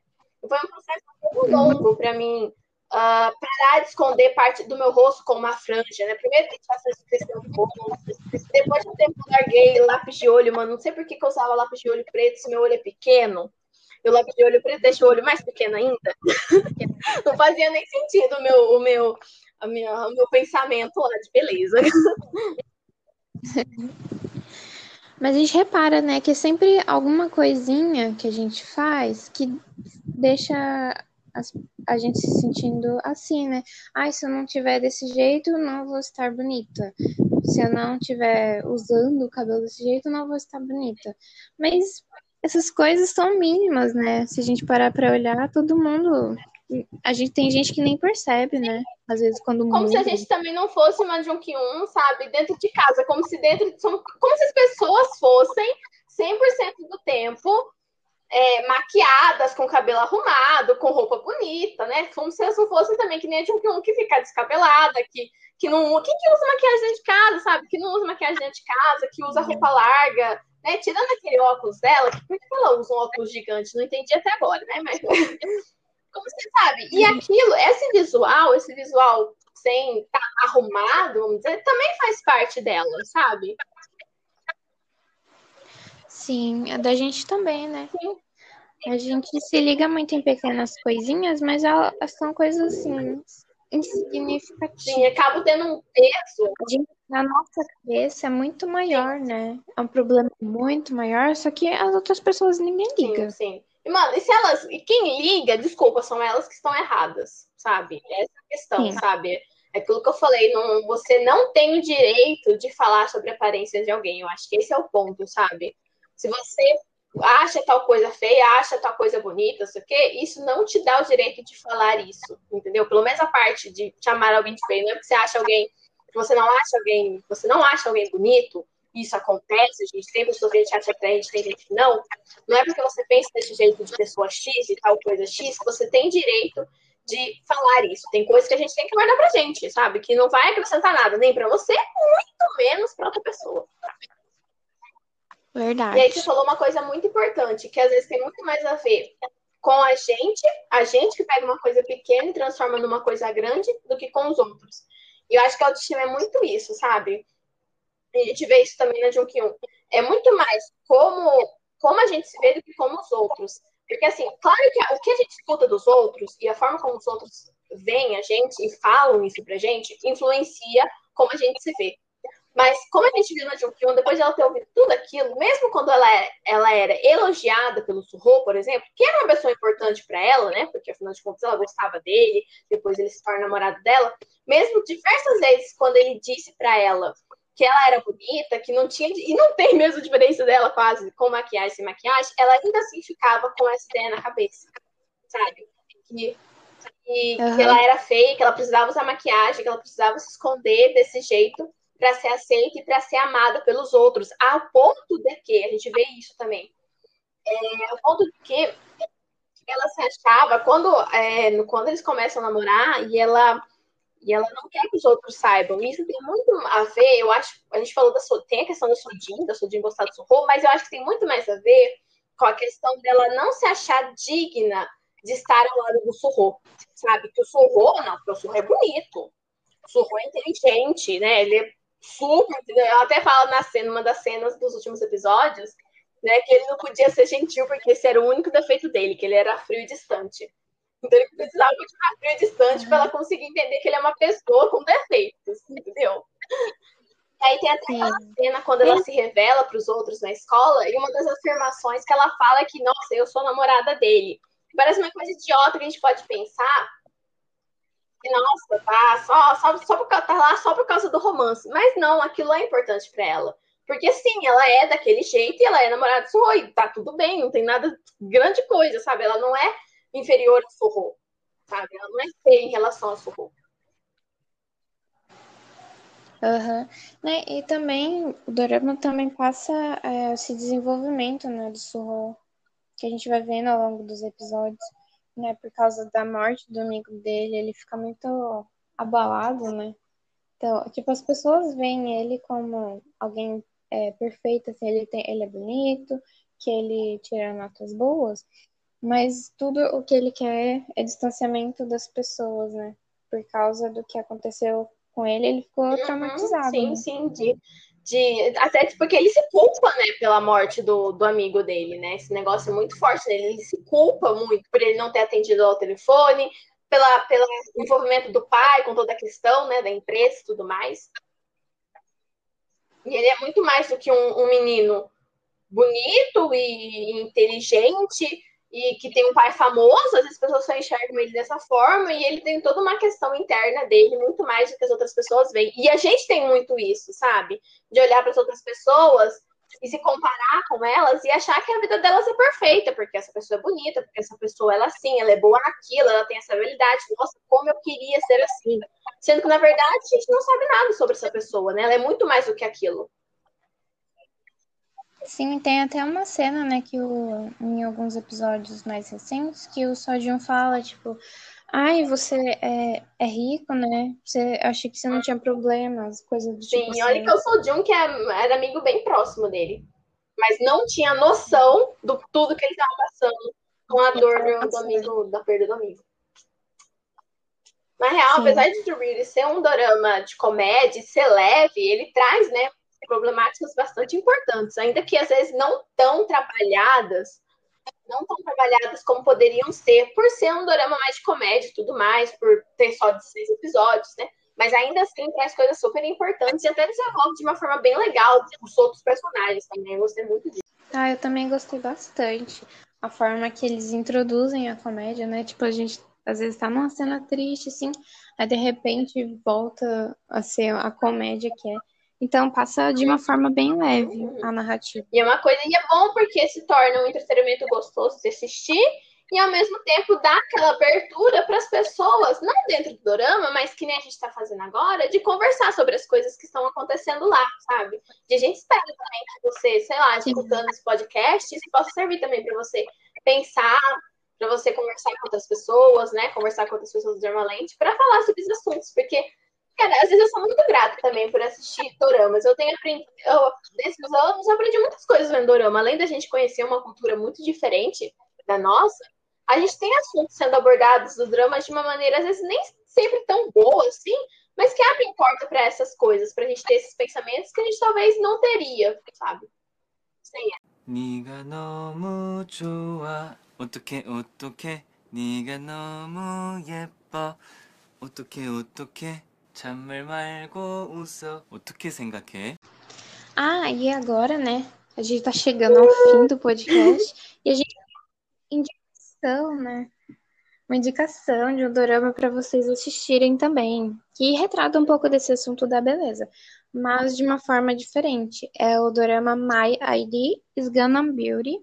Foi um processo muito longo para mim uh, parar de esconder parte do meu rosto com uma franja, né? Primeiro que fazer crescer um pouco, depois de um tempo eu larguei lápis de olho, mano. Não sei por que, que eu usava lápis de olho preto se meu olho é pequeno. E o lápis de olho preto deixa o olho mais pequeno ainda. Não fazia nem sentido o meu, o meu, a minha, o meu pensamento lá de beleza. Mas a gente repara, né, que é sempre alguma coisinha que a gente faz que deixa a gente se sentindo assim, né? Ai, se eu não tiver desse jeito, não vou estar bonita. Se eu não tiver usando o cabelo desse jeito, não vou estar bonita. Mas essas coisas são mínimas, né? Se a gente parar para olhar, todo mundo a gente tem gente que nem percebe, né? Às vezes quando Como se a gente também não fosse uma 1, sabe? Dentro de casa, como se dentro como se as pessoas fossem 100% do tempo é, maquiadas, com cabelo arrumado, com roupa bonita, né? Como se elas não fossem também que nem a um que fica descabelada, que, que não. Quem que usa maquiagem dentro de casa, sabe? Que não usa maquiagem dentro de casa, que usa roupa larga, né? Tirando aquele óculos dela, que por que ela usa um óculos gigante? Não entendi até agora, né? Mas como você sabe? E aquilo, esse visual, esse visual sem estar tá arrumado, vamos dizer, também faz parte dela, sabe? Sim, a da gente também, né? Sim. A gente se liga muito em pequenas coisinhas, mas elas são coisas assim, insignificativas. Sim, acaba tendo um peso. Na nossa cabeça é muito maior, sim. né? É um problema muito maior, só que as outras pessoas ninguém liga. Sim, sim. E, mano, e se elas. E quem liga, desculpa, são elas que estão erradas, sabe? Essa é a questão, sim. sabe? É aquilo que eu falei, não, você não tem o direito de falar sobre a aparência de alguém. Eu acho que esse é o ponto, sabe? Se você acha tal coisa feia, acha tal coisa bonita, sei o quê, isso não te dá o direito de falar isso, entendeu? Pelo menos a parte de chamar alguém de feio, não é porque você acha alguém, você não acha alguém, você não acha alguém bonito, isso acontece, a gente tem pessoas que a gente acha gente tem gente que não, não é porque você pensa desse jeito de pessoa X e tal coisa X que você tem direito de falar isso. Tem coisas que a gente tem que guardar pra gente, sabe? Que não vai acrescentar nada, nem para você, muito menos para outra pessoa. Verdade. E aí você falou uma coisa muito importante, que às vezes tem muito mais a ver com a gente, a gente que pega uma coisa pequena e transforma numa coisa grande, do que com os outros. E eu acho que a autoestima é muito isso, sabe? A gente vê isso também na Junkyun. É muito mais como, como a gente se vê do que como os outros. Porque, assim, claro que o que a gente escuta dos outros e a forma como os outros veem a gente e falam isso pra gente influencia como a gente se vê. Mas como a gente viu na Junkyun, depois de ela ter ouvido tudo aquilo, mesmo quando ela, é, ela era elogiada pelo Surro, por exemplo, que era uma pessoa importante para ela, né? Porque afinal de contas ela gostava dele, depois ele se torna namorado dela. Mesmo diversas vezes, quando ele disse para ela que ela era bonita, que não tinha. E não tem mesmo diferença dela quase com maquiagem e sem maquiagem, ela ainda assim ficava com essa ideia na cabeça, sabe? Que, que, uhum. que ela era feia, que ela precisava usar maquiagem, que ela precisava se esconder desse jeito para ser aceita e para ser amada pelos outros, ao ponto de que, a gente vê isso também, é, ao ponto de que ela se achava, quando, é, quando eles começam a namorar, e ela, e ela não quer que os outros saibam, isso tem muito a ver, eu acho, a gente falou da tem a questão do Sodin, da Sodin gostar do Sorro, mas eu acho que tem muito mais a ver com a questão dela não se achar digna de estar ao lado do Sorro, sabe? Que o Sorro, não, porque o Sorro é bonito, o Sorro é inteligente, né? Ele é super? Ela até fala na cena, das cenas dos últimos episódios, né, que ele não podia ser gentil porque esse era o único defeito dele, que ele era frio e distante. Então ele precisava ficar frio e distante para ela conseguir entender que ele é uma pessoa com defeitos, entendeu? Aí tem até aquela cena quando ela se revela para os outros na escola, e uma das afirmações que ela fala é que, nossa, eu sou namorada dele. Parece uma coisa idiota que a gente pode pensar, nossa, tá só, só, só por, tá lá só por causa do romance. Mas não, aquilo é importante para ela. Porque sim, ela é daquele jeito e ela é namorada do Sorro, tá tudo bem, não tem nada grande coisa, sabe? Ela não é inferior ao Sorro, sabe? Ela não é feia em relação ao Sorro. Uhum. Né? E também o Dorama também passa é, esse desenvolvimento né, do Sorro, que a gente vai vendo ao longo dos episódios né, por causa da morte do amigo dele, ele fica muito abalado, né? Então, tipo, as pessoas veem ele como alguém é, perfeito, assim, ele, tem, ele é bonito, que ele tira notas boas, mas tudo o que ele quer é distanciamento das pessoas, né? Por causa do que aconteceu com ele, ele ficou uhum, traumatizado. Sim, né? sim, de, de até porque ele se culpa, né, pela morte do, do amigo dele, né? Esse negócio é muito forte nele. Ele se culpa muito por ele não ter atendido ao telefone, pela, pelo envolvimento do pai com toda a questão, né, da empresa e tudo mais. E ele é muito mais do que um, um menino bonito e inteligente e que tem um pai famoso, as pessoas só enxergam ele dessa forma, e ele tem toda uma questão interna dele, muito mais do que as outras pessoas veem. E a gente tem muito isso, sabe? De olhar para as outras pessoas e se comparar com elas e achar que a vida delas é perfeita, porque essa pessoa é bonita, porque essa pessoa ela é assim, ela é boa naquilo, ela tem essa habilidade. Nossa, como eu queria ser assim. Sendo que, na verdade, a gente não sabe nada sobre essa pessoa, né? Ela é muito mais do que aquilo. Sim, tem até uma cena, né, que o, em alguns episódios mais recentes, que o Sojun fala, tipo, ai, você é, é rico, né? Você achei que você não tinha problemas, coisas do tipo. Sim, olha assim. que o Sojun que é, era amigo bem próximo dele. Mas não tinha noção do tudo que ele estava passando com a dor do, do, amigo, da perda do amigo. Na real, Sim. apesar de Dream ser um dorama de comédia, ser leve, ele traz, né, problemáticas bastante importantes, ainda que às vezes não tão trabalhadas, não tão trabalhadas como poderiam ser, por ser um drama mais de comédia e tudo mais, por ter só de seis episódios, né? Mas ainda assim traz coisas super importantes e até desenvolve de uma forma bem legal os outros personagens também. Eu gostei muito disso. Ah, eu também gostei bastante. A forma que eles introduzem a comédia, né? Tipo, a gente às vezes tá numa cena triste, assim, aí de repente volta a ser a comédia que é. Então passa de uma forma bem leve a narrativa. E é uma coisa, e é bom porque se torna um entretenimento gostoso de assistir e ao mesmo tempo dá aquela abertura para as pessoas, não dentro do dorama, mas que nem a gente está fazendo agora, de conversar sobre as coisas que estão acontecendo lá, sabe? E a gente espera também que você, sei lá, escutando esse podcast, isso possa servir também para você pensar, para você conversar com outras pessoas, né? Conversar com outras pessoas normalmente, para falar sobre esses assuntos, porque Cara, às vezes eu sou muito grata também por assistir doramas. Eu tenho aprendido, eu, desses anos, eu aprendi muitas coisas vendo dorama. Além da gente conhecer uma cultura muito diferente da nossa, a gente tem assuntos sendo abordados dos dramas de uma maneira, às vezes, nem sempre tão boa assim, mas que abre porta para essas coisas, para a gente ter esses pensamentos que a gente talvez não teria, sabe? Sim. 네가 너무 좋아 어떻게 어떻게 네가 너무 예뻐 어떻게 어떻게 참을 말고 웃어 어떻게 생각해? Ah, e agora, né? A gente tá chegando ao fim do podcast e a gente indicação, né? Uma indicação de um dorama para vocês assistirem também, que retrata um pouco desse assunto da beleza, mas de uma forma diferente. É o dorama My ID is Gangnam Beauty.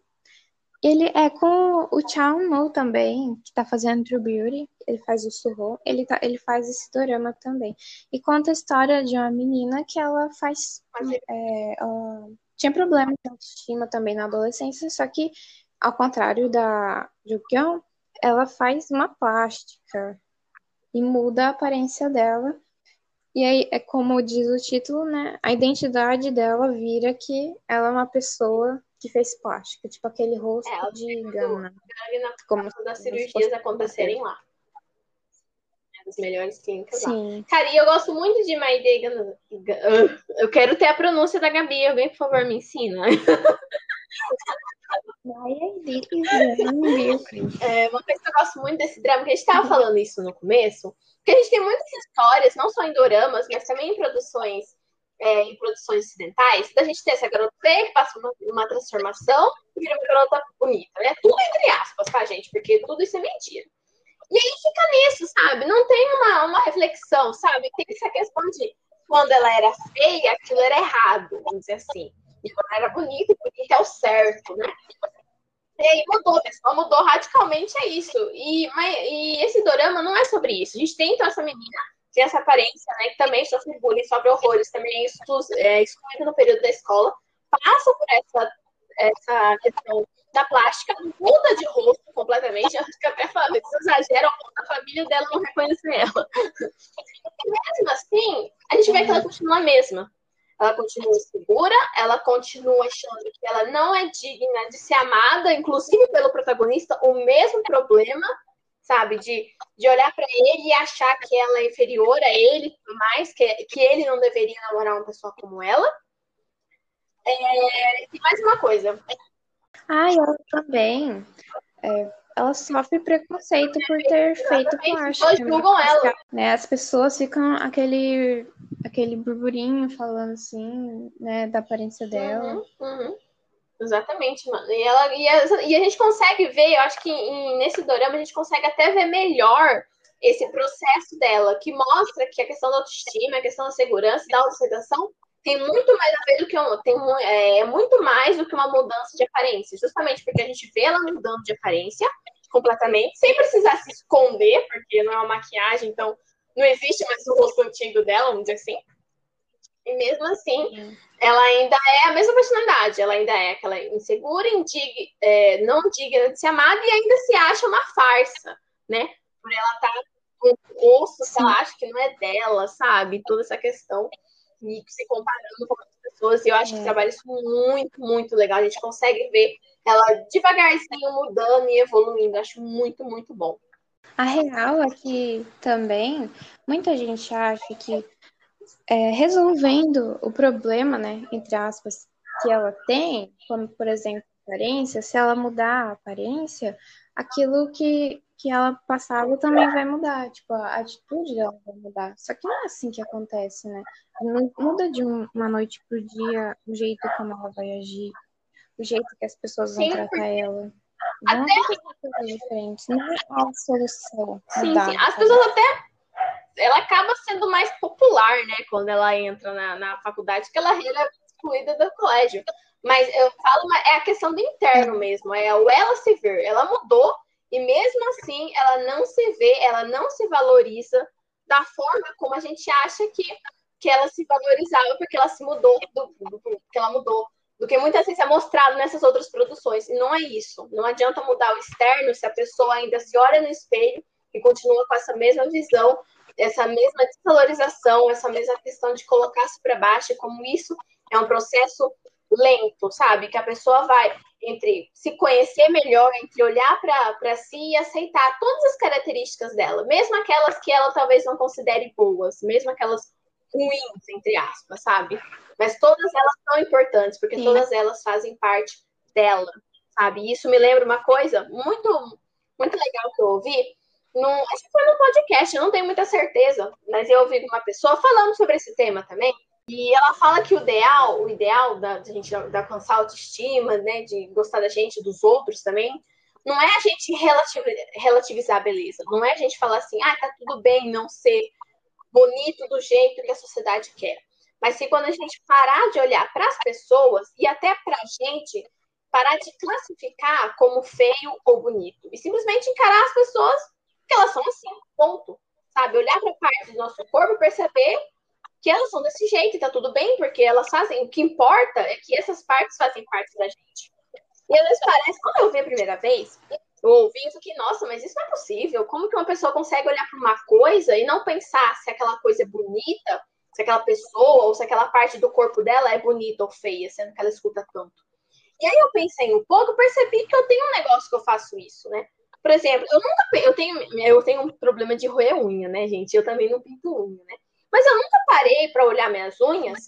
Ele é com o Chao No também, que tá fazendo True Beauty. Ele faz o Suho. Ele, tá, ele faz esse dorama também. E conta a história de uma menina que ela faz. É, ela tinha problemas de autoestima também na adolescência, só que ao contrário da Jugyeon, ela faz uma plástica e muda a aparência dela. E aí, é como diz o título, né? A identidade dela vira que ela é uma pessoa que fez plástica, tipo aquele rosto é, de Gana. Como das cirurgias acontecerem lá. É das melhores clínicas Sim. lá. Cara, e eu gosto muito de Maide Eu quero ter a pronúncia da Gabi. Alguém, por favor, me ensina. É, uma coisa que eu gosto muito desse drama, que a gente estava falando isso no começo, que a gente tem muitas histórias, não só em doramas, mas também em produções, é, em produções ocidentais, da gente ter essa garota feia que passa uma, uma transformação e vira uma garota bonita, né? Tudo entre aspas, tá, gente? Porque tudo isso é mentira. E aí fica nisso, sabe? Não tem uma, uma reflexão, sabe? Tem essa questão de quando ela era feia, aquilo era errado, vamos dizer assim. E quando era bonita, bonita é o certo, né? E aí mudou, pessoal, mudou radicalmente, é isso. E, mas, e esse dorama não é sobre isso. A gente tem então essa menina, tem essa aparência, né, que também sofre bullying, sofre horrores, também é, excluída no período da escola, passa por essa, essa questão da plástica, muda de rosto completamente, eu acho que até falando, eles exageram, a família dela não reconhece ela. E mesmo assim, a gente vê que ela continua a mesma ela continua segura, ela continua achando que ela não é digna de ser amada, inclusive pelo protagonista, o mesmo problema, sabe, de, de olhar para ele e achar que ela é inferior a ele, mais que, que ele não deveria namorar uma pessoa como ela. É, e mais uma coisa. Ah, eu também. É, ela sofre preconceito por ter feito plástica. As julgam né? ela. Né? As pessoas ficam aquele, aquele burburinho falando assim, né, da aparência dela. Uhum, uhum. Exatamente, mano. E, ela, e, a, e a gente consegue ver, eu acho que em, nesse dorama a gente consegue até ver melhor esse processo dela, que mostra que a questão da autoestima, a questão da segurança, da autoaceitação tem muito mais a ver do que um, tem é, muito mais do que uma mudança de aparência, justamente porque a gente vê ela mudando de aparência completamente, sem precisar se esconder, porque não é uma maquiagem, então não existe mais o rosto antigo dela, vamos dizer assim. E mesmo assim, ela ainda é a mesma personalidade, ela ainda é aquela insegura, indig, é, não digna de ser amada e ainda se acha uma farsa, né? Por ela estar tá com o rosto que ela acha que não é dela, sabe? Toda essa questão e se comparando com outras pessoas. E eu acho é. que trabalha isso muito, muito legal. A gente consegue ver ela devagarzinho mudando e evoluindo. Acho muito, muito bom. A real é que também muita gente acha que é, resolvendo o problema, né, entre aspas, que ela tem, como por exemplo aparência, se ela mudar a aparência, aquilo que, que ela passava também vai mudar, tipo, a atitude dela vai mudar. Só que não é assim que acontece, né? Não muda de uma noite pro dia o jeito como ela vai agir, o jeito que as pessoas vão sim, tratar porque... ela. Não até... coisas diferentes, não é a solução. Sim, sim. As pessoas até ela acaba sendo mais popular, né, quando ela entra na, na faculdade, que ela era excluída do colégio. Mas eu falo, é a questão do interno mesmo, é o ela se ver. Ela mudou e mesmo assim ela não se vê, ela não se valoriza da forma como a gente acha que, que ela se valorizava, porque ela se mudou, do, do, porque ela mudou do que muitas vezes é mostrado nessas outras produções. E não é isso. Não adianta mudar o externo se a pessoa ainda se olha no espelho e continua com essa mesma visão, essa mesma desvalorização, essa mesma questão de colocar-se para baixo, como isso é um processo lento, sabe? Que a pessoa vai entre se conhecer melhor, entre olhar para si e aceitar todas as características dela, mesmo aquelas que ela talvez não considere boas, mesmo aquelas ruins, entre aspas, sabe? Mas todas elas são importantes, porque Sim. todas elas fazem parte dela, sabe? E isso me lembra uma coisa muito, muito legal que eu ouvi. Num, acho que foi no podcast, eu não tenho muita certeza, mas eu ouvi uma pessoa falando sobre esse tema também. E ela fala que o ideal, o ideal da, da gente alcançar autoestima, né, de gostar da gente, dos outros também, não é a gente relativizar a beleza, não é a gente falar assim, ah, tá tudo bem não ser bonito do jeito que a sociedade quer. Mas se quando a gente parar de olhar para as pessoas e até para a gente, parar de classificar como feio ou bonito e simplesmente encarar as pessoas que elas são assim, ponto. Sabe? Olhar para parte do nosso corpo e perceber que elas são desse jeito e tá tudo bem, porque elas fazem. O que importa é que essas partes fazem parte da gente. E às vezes parece, quando eu vi a primeira vez, eu ouvi e fiquei, nossa, mas isso não é possível. Como que uma pessoa consegue olhar para uma coisa e não pensar se aquela coisa é bonita, se aquela pessoa ou se aquela parte do corpo dela é bonita ou feia, sendo que ela escuta tanto. E aí eu pensei um pouco, percebi que eu tenho um negócio que eu faço isso, né? Por exemplo, eu nunca eu tenho eu tenho um problema de roer unha, né, gente? Eu também não pinto unha, né? Mas eu nunca parei para olhar minhas unhas,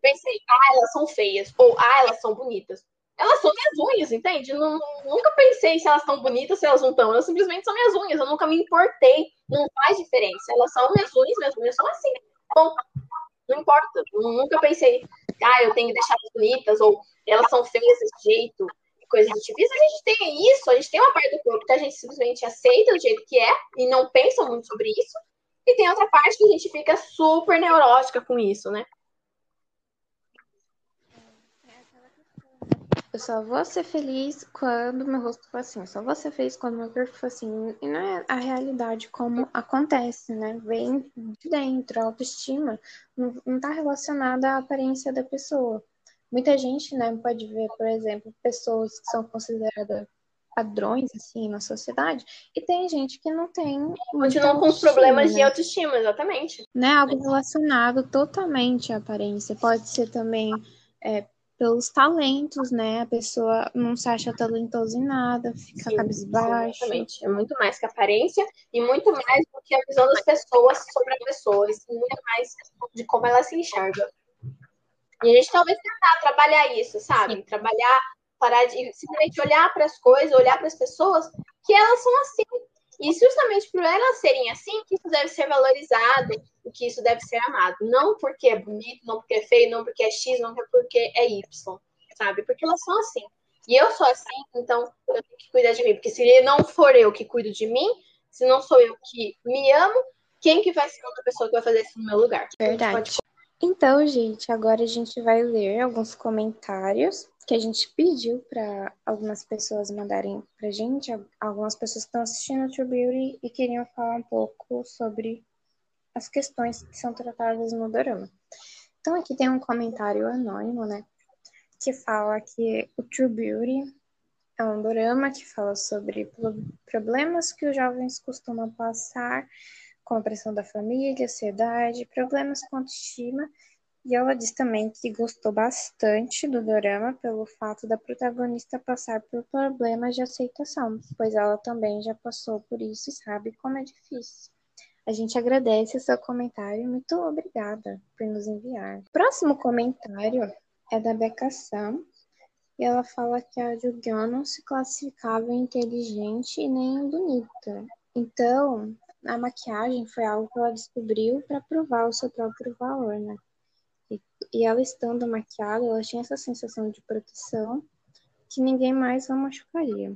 pensei, ah, elas são feias, ou ah, elas são bonitas. Elas são minhas unhas, entende? Não, nunca pensei se elas estão bonitas, se elas não estão. Elas simplesmente são minhas unhas, eu nunca me importei. Não faz diferença. Elas são minhas unhas, minhas unhas são assim. Bom, não importa. Nunca pensei, ah, eu tenho que deixar elas bonitas, ou elas são feias desse jeito, coisa do tipo. Isso a gente tem isso, a gente tem uma parte do corpo que a gente simplesmente aceita do jeito que é e não pensa muito sobre isso. E tem outra parte que a gente fica super neurótica com isso, né? Eu só vou ser feliz quando meu rosto for assim. Eu só vou ser feliz quando meu corpo for assim. E não é a realidade como acontece, né? Vem de dentro. A autoestima não, não tá relacionada à aparência da pessoa. Muita gente, né, pode ver, por exemplo, pessoas que são consideradas padrões, assim, na sociedade, e tem gente que não tem. Continuam com os problemas né? de autoestima, exatamente. Né? Algo relacionado totalmente à aparência. Pode ser também é, pelos talentos, né? A pessoa não se acha talentosa em nada, fica sim, cabisbaixo. Sim, exatamente. É muito mais que aparência e muito mais do que a visão das pessoas sobre a pessoa, e muito mais de como ela se enxerga. E a gente talvez tentar trabalhar isso, sabe? Sim. Trabalhar parar de simplesmente olhar para as coisas, olhar para as pessoas, que elas são assim. E justamente por elas serem assim, que isso deve ser valorizado, e que isso deve ser amado. Não porque é bonito, não porque é feio, não porque é X, não porque é Y, sabe? Porque elas são assim. E eu sou assim, então eu tenho que cuidar de mim. Porque se não for eu que cuido de mim, se não sou eu que me amo, quem que vai ser outra pessoa que vai fazer isso no meu lugar? Verdade. Então, gente, agora a gente vai ler alguns comentários que a gente pediu para algumas pessoas mandarem para gente, algumas pessoas que estão assistindo o True Beauty e queriam falar um pouco sobre as questões que são tratadas no dorama. Então aqui tem um comentário anônimo, né, que fala que o True Beauty é um dorama que fala sobre problemas que os jovens costumam passar com a pressão da família, ansiedade, problemas com autoestima e ela diz também que gostou bastante do dorama pelo fato da protagonista passar por problemas de aceitação, pois ela também já passou por isso e sabe como é difícil. A gente agradece o seu comentário e muito obrigada por nos enviar. Próximo comentário é da Becca Sam, e ela fala que a Jugyeon não se classificava inteligente e nem bonita. Então, a maquiagem foi algo que ela descobriu para provar o seu próprio valor, né? E, ela estando maquiada, ela tinha essa sensação de proteção que ninguém mais a machucaria.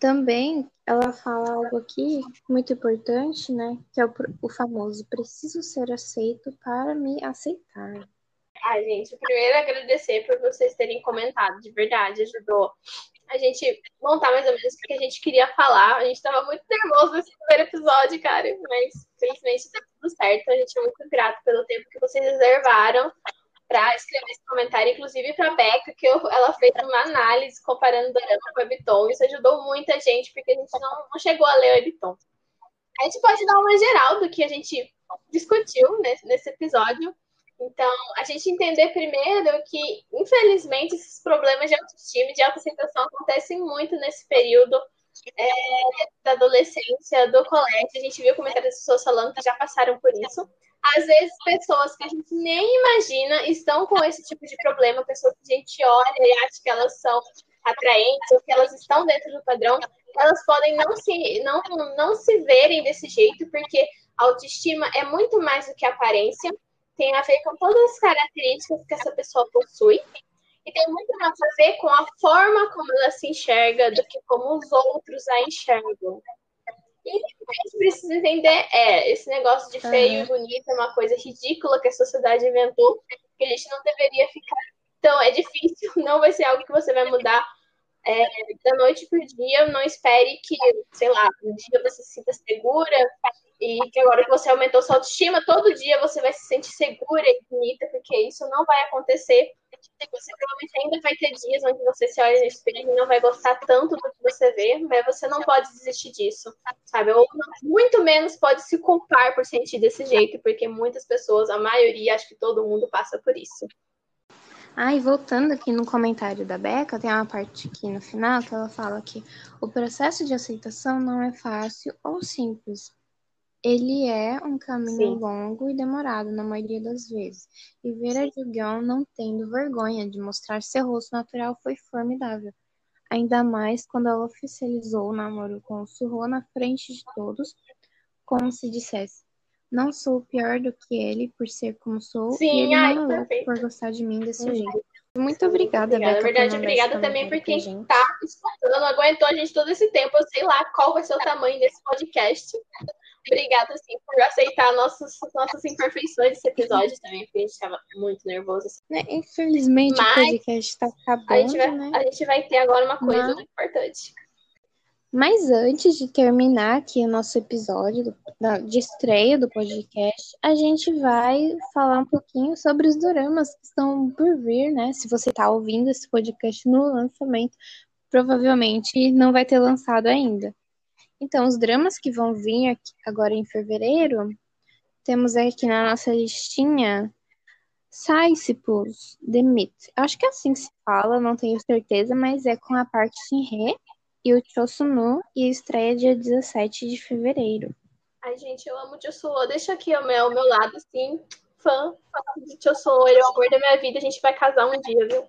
Também ela fala algo aqui muito importante, né? Que é o, o famoso preciso ser aceito para me aceitar. Ai, gente, primeiro agradecer por vocês terem comentado, de verdade, ajudou a gente montar mais ou menos o que a gente queria falar. A gente estava muito nervoso nesse primeiro episódio, cara, mas felizmente deu tudo certo. A gente é muito grato pelo tempo que vocês reservaram para escrever esse comentário, inclusive para a Beca, que eu, ela fez uma análise comparando Dorama com Webtoon. Isso ajudou muita gente, porque a gente não, não chegou a ler o Webtoon. A gente pode dar uma geral do que a gente discutiu nesse, nesse episódio. Então, a gente entender primeiro que, infelizmente, esses problemas de autoestima e de autoaceitação acontecem muito nesse período é, da adolescência, do colégio. A gente viu comentários das pessoas falando que já passaram por isso. Às vezes, pessoas que a gente nem imagina estão com esse tipo de problema, pessoas que a gente olha e acha que elas são atraentes ou que elas estão dentro do padrão, elas podem não se, não, não se verem desse jeito, porque a autoestima é muito mais do que aparência tem a ver com todas as características que essa pessoa possui e tem muito mais a ver com a forma como ela se enxerga do que como os outros a enxergam. E o que a gente precisa entender é esse negócio de feio e bonito é uma coisa ridícula que a sociedade inventou, que a gente não deveria ficar. Então, é difícil, não vai ser algo que você vai mudar é, da noite para o dia. Não espere que, sei lá, um dia você se sinta segura e que agora que você aumentou sua autoestima, todo dia você vai se sentir segura e bonita, porque isso não vai acontecer. Você provavelmente ainda vai ter dias onde você se olha no espelho e não vai gostar tanto do que você vê, mas você não pode desistir disso, sabe? Ou muito menos pode se culpar por sentir desse jeito, porque muitas pessoas, a maioria, acho que todo mundo passa por isso. Ah, e voltando aqui no comentário da Beca, tem uma parte aqui no final que ela fala que o processo de aceitação não é fácil ou simples, ele é um caminho Sim. longo e demorado na maioria das vezes, e ver a Jugyeon não tendo vergonha de mostrar seu rosto natural foi formidável. Ainda mais quando ela oficializou o namoro com o Suho na frente de todos, como se dissesse: Não sou pior do que ele por ser como sou, Sim, e ele ai, não é por gostar de mim desse Sim. jeito. Muito obrigada, obrigada. Beca. Na verdade, obrigada também por quem está escutando, aguentou a gente todo esse tempo. Eu sei lá qual vai ser o tamanho desse podcast. Obrigada, assim, por aceitar nossos, nossas imperfeições desse episódio também, porque a gente estava muito nervoso. Assim. É, infelizmente, Mas, o podcast está acabando, a gente, vai, né? a gente vai ter agora uma coisa Mas... muito importante. Mas antes de terminar aqui o nosso episódio de estreia do podcast, a gente vai falar um pouquinho sobre os doramas que estão por vir, né? Se você está ouvindo esse podcast no lançamento, provavelmente não vai ter lançado ainda. Então, os dramas que vão vir aqui agora em fevereiro, temos aqui na nossa listinha Saisipus, Myth. Acho que é assim que se fala, não tenho certeza, mas é com a Park Shin-hye e o Chosunu e estreia dia 17 de fevereiro. Ai, gente, eu amo o Chosuo. Deixa aqui o meu, meu lado, assim, fã, fã de Chosuo. Ele é o amor da minha vida. A gente vai casar um dia, viu?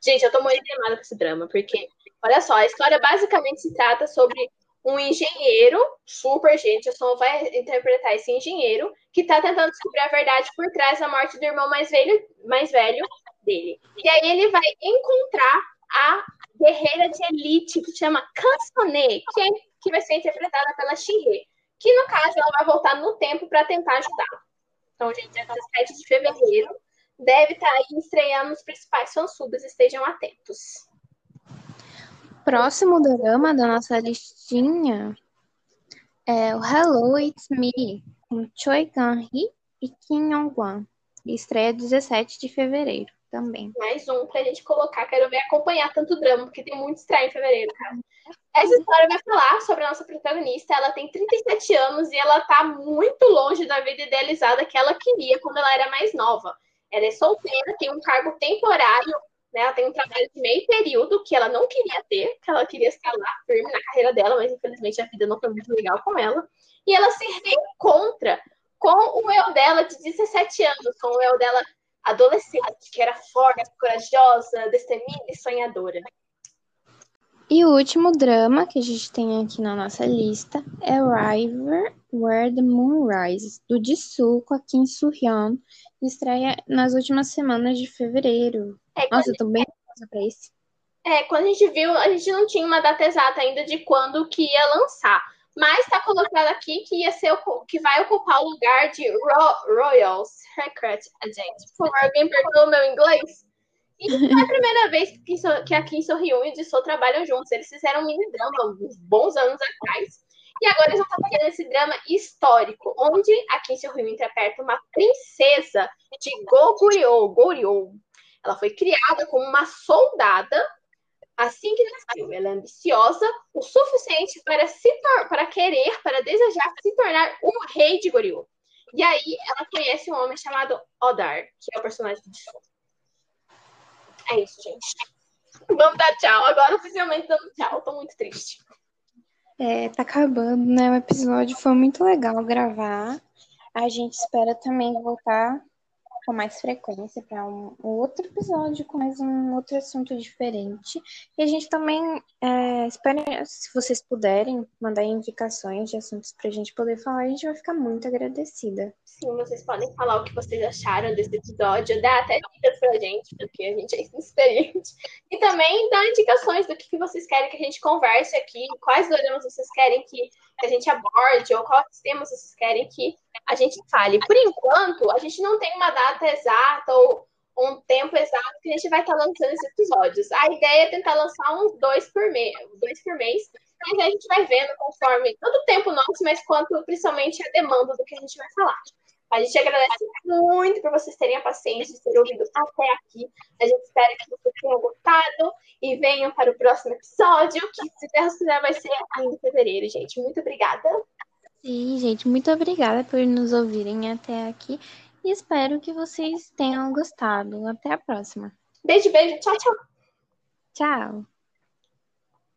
Gente, eu tô muito animada com esse drama, porque, olha só, a história basicamente se trata sobre um engenheiro, super gente, o Som vai interpretar esse engenheiro, que está tentando descobrir a verdade por trás da morte do irmão mais velho, mais velho dele. E aí ele vai encontrar a guerreira de elite, que chama Kansone, que, é, que vai ser interpretada pela Shihei, que no caso ela vai voltar no tempo para tentar ajudar. Então, gente, dia 17 de fevereiro deve estar tá aí estreando os principais fansubs, estejam atentos próximo drama da nossa listinha é o Hello, It's Me, com Choi Kang-hee e Kim Yong-wan. Estreia 17 de fevereiro também. Mais um pra gente colocar. Quero ver acompanhar tanto drama, porque tem muito estreia em fevereiro, cara. Essa história vai falar sobre a nossa protagonista. Ela tem 37 anos e ela tá muito longe da vida idealizada que ela queria quando ela era mais nova. Ela é solteira, tem um cargo temporário né? Ela tem um trabalho de meio período que ela não queria ter, que ela queria estar lá firme na carreira dela, mas infelizmente a vida não foi muito legal com ela. E ela se reencontra com o eu dela de 17 anos, com o eu dela adolescente, que era forte, corajosa, destemida e sonhadora. E o último drama que a gente tem aqui na nossa lista é River Where the Moon Rises, do Jisoo com a Kim Soo-hyun, estreia nas últimas semanas de fevereiro. É, Nossa, eu tô bem ansiosa pra esse. É, quando a gente viu, a gente não tinha uma data exata ainda de quando que ia lançar. Mas está colocado aqui que ia ser que vai ocupar o lugar de Ro Royal Secret Agent. Por favor, alguém perdoa o meu inglês? E não é a primeira vez que, que a Kim So-hyun e o Jisoo trabalham juntos. Eles fizeram um mini drama uns bons anos atrás. E agora eles vão estar fazendo esse drama histórico, onde a Kim So-hyun interpreta uma princesa de Goguryeo. Goryeo. Ela foi criada como uma soldada assim que nasceu. Ela é ambiciosa o suficiente para, se para querer, para desejar se tornar o rei de Goryeo. E aí ela conhece um homem chamado Odar, que é o personagem de Show. É isso, gente. Vamos dar tchau. Agora oficialmente dando tchau. Tô muito triste. É, tá acabando, né? O episódio foi muito legal gravar. A gente espera também voltar com mais frequência para um outro episódio com mais um outro assunto diferente. E a gente também é, espera, se vocês puderem, mandar indicações de assuntos para a gente poder falar, a gente vai ficar muito agradecida. Sim, vocês podem falar o que vocês acharam desse episódio, dar até dicas pra gente, porque a gente é inexperiente. E também dar indicações do que vocês querem que a gente converse aqui, quais doramas vocês querem que a gente aborde, ou quais temas vocês querem que a gente fale. Por enquanto, a gente não tem uma data exata ou um tempo exato que a gente vai estar lançando esses episódios. A ideia é tentar lançar uns dois por mês, dois por mês, mas a gente vai vendo conforme todo o tempo nosso, mas quanto principalmente a demanda do que a gente vai falar. A gente agradece muito por vocês terem a paciência de ter ouvido até aqui. A gente espera que vocês tenham gostado e venham para o próximo episódio, que se Deus quiser vai ser ainda em fevereiro, gente. Muito obrigada. Sim, gente, muito obrigada por nos ouvirem até aqui e espero que vocês tenham gostado. Até a próxima. Beijo, beijo. Tchau, tchau. Tchau.